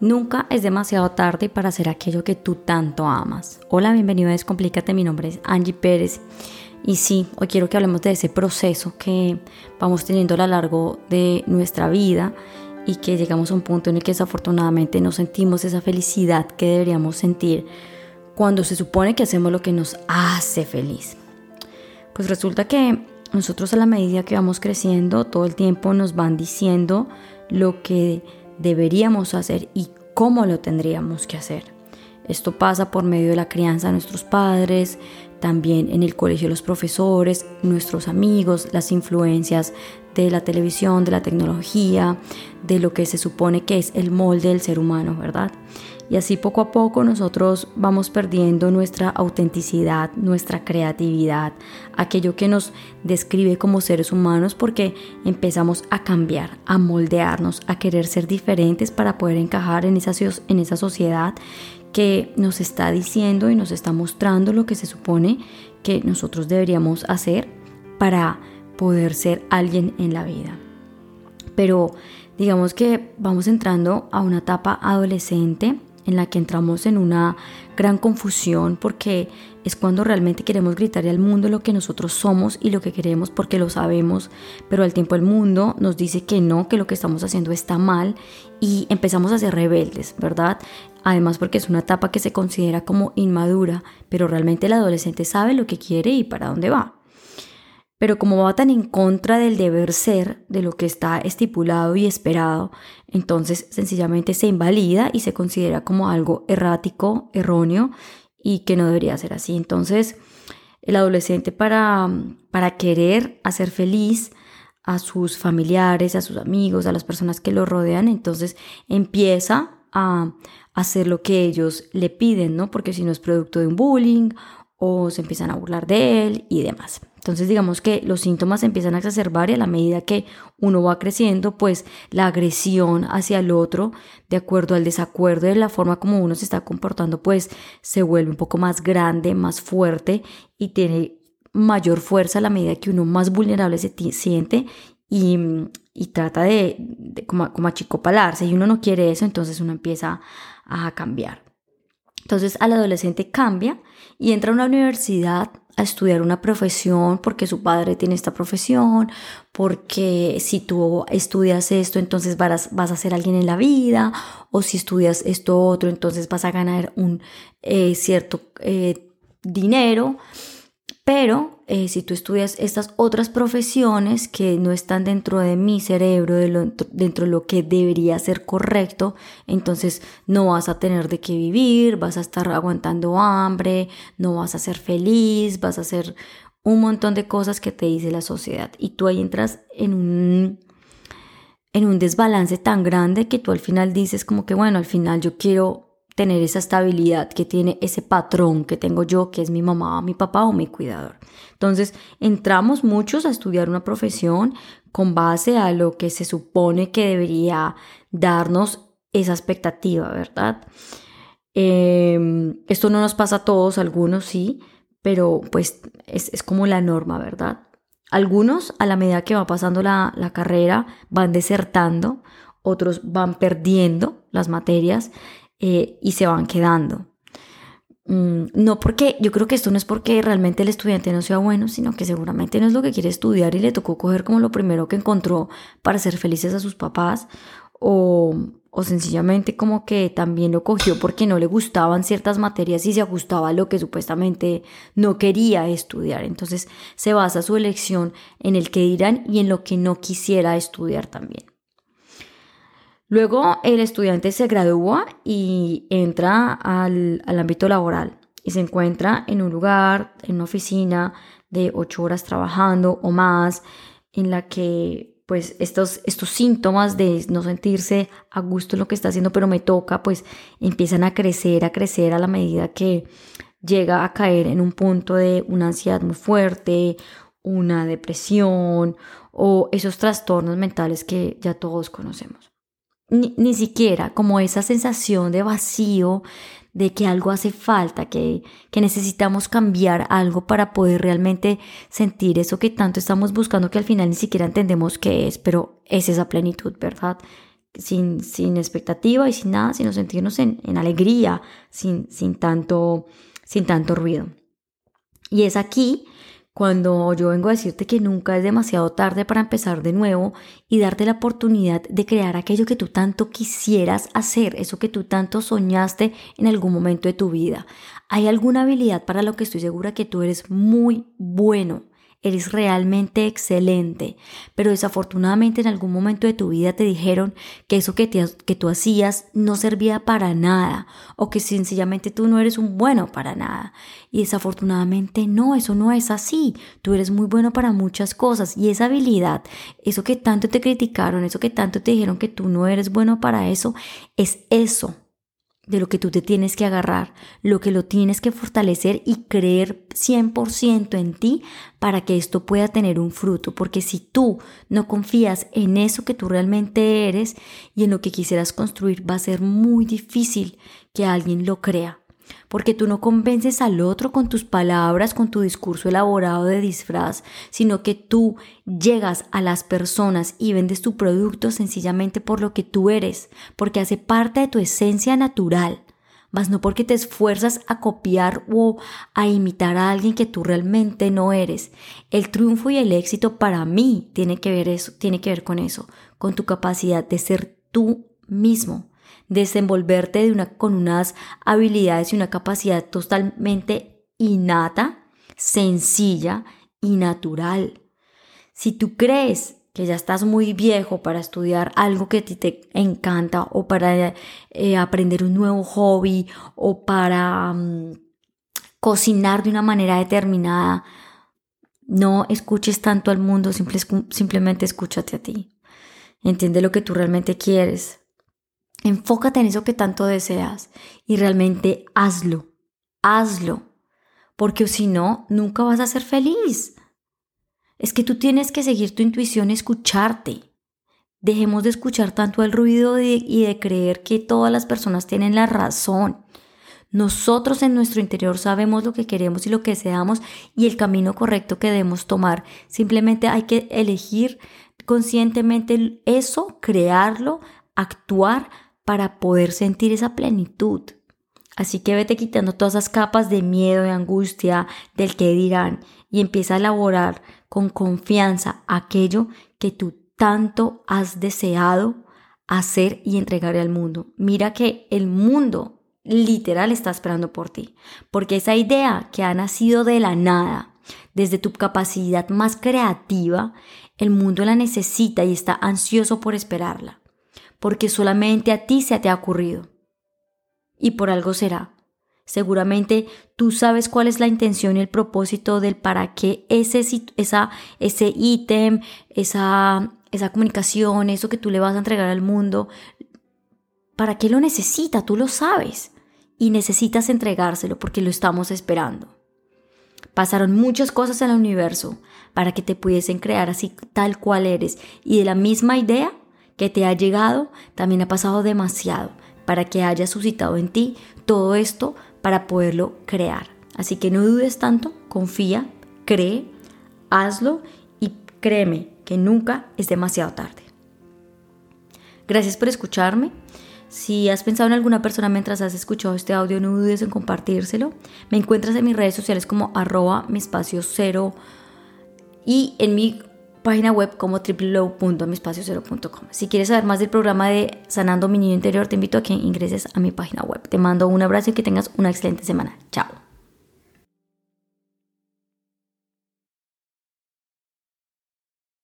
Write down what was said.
Nunca es demasiado tarde para hacer aquello que tú tanto amas. Hola, bienvenido a Descomplícate, mi nombre es Angie Pérez. Y sí, hoy quiero que hablemos de ese proceso que vamos teniendo a lo largo de nuestra vida y que llegamos a un punto en el que desafortunadamente no sentimos esa felicidad que deberíamos sentir cuando se supone que hacemos lo que nos hace feliz. Pues resulta que nosotros a la medida que vamos creciendo, todo el tiempo nos van diciendo lo que deberíamos hacer y cómo lo tendríamos que hacer. Esto pasa por medio de la crianza de nuestros padres, también en el colegio de los profesores, nuestros amigos, las influencias de la televisión, de la tecnología, de lo que se supone que es el molde del ser humano, ¿verdad? Y así poco a poco nosotros vamos perdiendo nuestra autenticidad, nuestra creatividad, aquello que nos describe como seres humanos porque empezamos a cambiar, a moldearnos, a querer ser diferentes para poder encajar en esa, en esa sociedad que nos está diciendo y nos está mostrando lo que se supone que nosotros deberíamos hacer para poder ser alguien en la vida. Pero digamos que vamos entrando a una etapa adolescente en la que entramos en una gran confusión porque es cuando realmente queremos gritarle al mundo lo que nosotros somos y lo que queremos porque lo sabemos, pero al tiempo el mundo nos dice que no, que lo que estamos haciendo está mal y empezamos a ser rebeldes, ¿verdad? Además porque es una etapa que se considera como inmadura, pero realmente el adolescente sabe lo que quiere y para dónde va. Pero como va tan en contra del deber ser, de lo que está estipulado y esperado, entonces sencillamente se invalida y se considera como algo errático, erróneo y que no debería ser así. Entonces, el adolescente para, para querer hacer feliz a sus familiares, a sus amigos, a las personas que lo rodean, entonces empieza a hacer lo que ellos le piden, ¿no? Porque si no es producto de un bullying o se empiezan a burlar de él y demás. Entonces digamos que los síntomas empiezan a exacerbar y a la medida que uno va creciendo, pues la agresión hacia el otro, de acuerdo al desacuerdo de la forma como uno se está comportando, pues se vuelve un poco más grande, más fuerte y tiene mayor fuerza a la medida que uno más vulnerable se siente y, trata de, de como, como achicopalarse y uno no quiere eso, entonces uno empieza a cambiar. Entonces al adolescente cambia y entra a una universidad a estudiar una profesión porque su padre tiene esta profesión, porque si tú estudias esto, entonces vas, a ser alguien en la vida, o si estudias esto otro, entonces vas a ganar un eh, cierto eh, dinero. Pero eh, si tú estudias estas otras profesiones que no están dentro de mi cerebro, dentro de lo que debería ser correcto, entonces no vas a tener de qué vivir, vas a estar aguantando hambre, no vas a ser feliz, vas a hacer un montón de cosas que te dice la sociedad. Y tú ahí entras en un, en un desbalance tan grande que tú al final dices como que, bueno, al final yo quiero tener esa estabilidad que tiene ese patrón que tengo yo, que es mi mamá, mi papá o mi cuidador. Entonces, entramos muchos a estudiar una profesión con base a lo que se supone que debería darnos esa expectativa, ¿verdad? Em, esto no nos pasa a todos, algunos sí, pero pues es, como la norma, ¿verdad? Algunos a la medida que va pasando la, la carrera van desertando, otros van perdiendo las materias eh, y se van quedando. Mm, no porque, yo creo que esto no es porque realmente el estudiante no sea bueno, sino que seguramente no es lo que quiere estudiar y le tocó coger como lo primero que encontró para ser felices a sus papás o, o sencillamente como que también lo cogió porque no le gustaban ciertas materias y se ajustaba a lo que supuestamente no quería estudiar. Entonces se basa su elección en el que dirán y en lo que no quisiera estudiar también. Luego el estudiante se gradúa y entra al, ámbito laboral y se encuentra en un lugar, en una oficina de ocho horas trabajando o más, en la que pues estos, estos síntomas de no sentirse a gusto en lo que está haciendo, pero me toca, pues empiezan a crecer, a crecer a la medida que llega a caer en un punto de una ansiedad muy fuerte, una depresión o esos trastornos mentales que ya todos conocemos ni, siquiera como esa sensación de vacío, de que algo hace falta, que, que necesitamos cambiar algo para poder realmente sentir eso que tanto estamos buscando, que al final ni siquiera entendemos qué es, pero es esa plenitud, ¿verdad? sin, sin expectativa y sin nada, sino sentirnos en, en alegría, sin, sin, tanto, sin tanto ruido. Y es aquí cuando yo vengo a decirte que nunca es demasiado tarde para empezar de nuevo y darte la oportunidad de crear aquello que tú tanto quisieras hacer, eso que tú tanto soñaste en algún momento de tu vida. Hay alguna habilidad para lo que estoy segura que tú eres muy bueno eres realmente excelente, pero desafortunadamente en algún momento de tu vida te dijeron que eso que, que tú hacías no servía para nada o que sencillamente tú no eres un bueno para nada. Y desafortunadamente no, eso no es así. Tú eres muy bueno para muchas cosas y esa habilidad, eso que tanto te criticaron, eso que tanto te dijeron que tú no eres bueno para eso, es eso de lo que tú te tienes que agarrar, lo que lo tienes que fortalecer y creer 100% en ti para que esto pueda tener un fruto. Porque si tú no confías en eso que tú realmente eres y en lo que quisieras construir, va a ser muy difícil que alguien lo crea porque tú no convences al otro con tus palabras, con tu discurso elaborado de disfraz, sino que tú llegas a las personas y vendes tu producto sencillamente por lo que tú eres, porque hace parte de tu esencia natural, mas no porque te esfuerzas a copiar o a imitar a alguien que tú realmente no eres. El triunfo y el éxito para mí tiene que ver eso, tiene que ver con eso, con tu capacidad de ser tú mismo desenvolverte con unas habilidades y una capacidad totalmente innata, sencilla y natural. Si tú crees que ya estás muy viejo para estudiar algo que a ti te encanta o para eh, aprender un nuevo hobby o para mm, cocinar de una manera determinada, no escuches tanto al mundo, simplemente escúchate a ti. Entiende lo que tú realmente quieres. Enfócate en eso que tanto deseas y realmente hazlo, hazlo, porque si no, nunca vas a ser feliz. Es que tú tienes que seguir tu intuición, escucharte. Dejemos de escuchar tanto el ruido y de creer que todas las personas tienen la razón. Nosotros en nuestro interior sabemos lo que queremos y lo que deseamos y el camino correcto que debemos tomar. Simplemente hay que elegir conscientemente eso, crearlo, actuar para poder sentir esa plenitud. Así que vete quitando todas esas capas de miedo, de angustia, del que dirán y empieza a elaborar con confianza aquello que tú tanto has deseado hacer y entregar al mundo. Mira que el mundo literal está esperando por ti, porque esa idea que ha nacido de la nada, desde tu capacidad más creativa, el mundo la necesita y está ansioso por esperarla porque solamente a ti se te ha ocurrido. Y por algo será. Seguramente tú sabes cuál es la intención y el propósito del para qué ese, esa, ese ítem, esa, esa comunicación, eso que tú le vas a entregar al mundo, ¿para qué lo necesita? Tú lo sabes. Y necesitas entregárselo porque lo estamos esperando. Pasaron muchas cosas en el universo para que te pudiesen crear así tal cual eres. Y de la misma idea que te ha llegado, también ha pasado demasiado para que haya suscitado en ti todo esto para poderlo crear. Así que no dudes tanto, confía, cree, hazlo y créeme que nunca es demasiado tarde. Gracias por escucharme. Si has pensado en alguna persona mientras has escuchado este audio, no dudes en compartírselo. Me encuentras en mis redes sociales como arroba mi espacio cero y en mi página web como www.mispacio0.com. Si quieres saber más del programa de Sanando mi niño interior, te invito a que ingreses a mi página web. Te mando un abrazo y que tengas una excelente semana. Chao.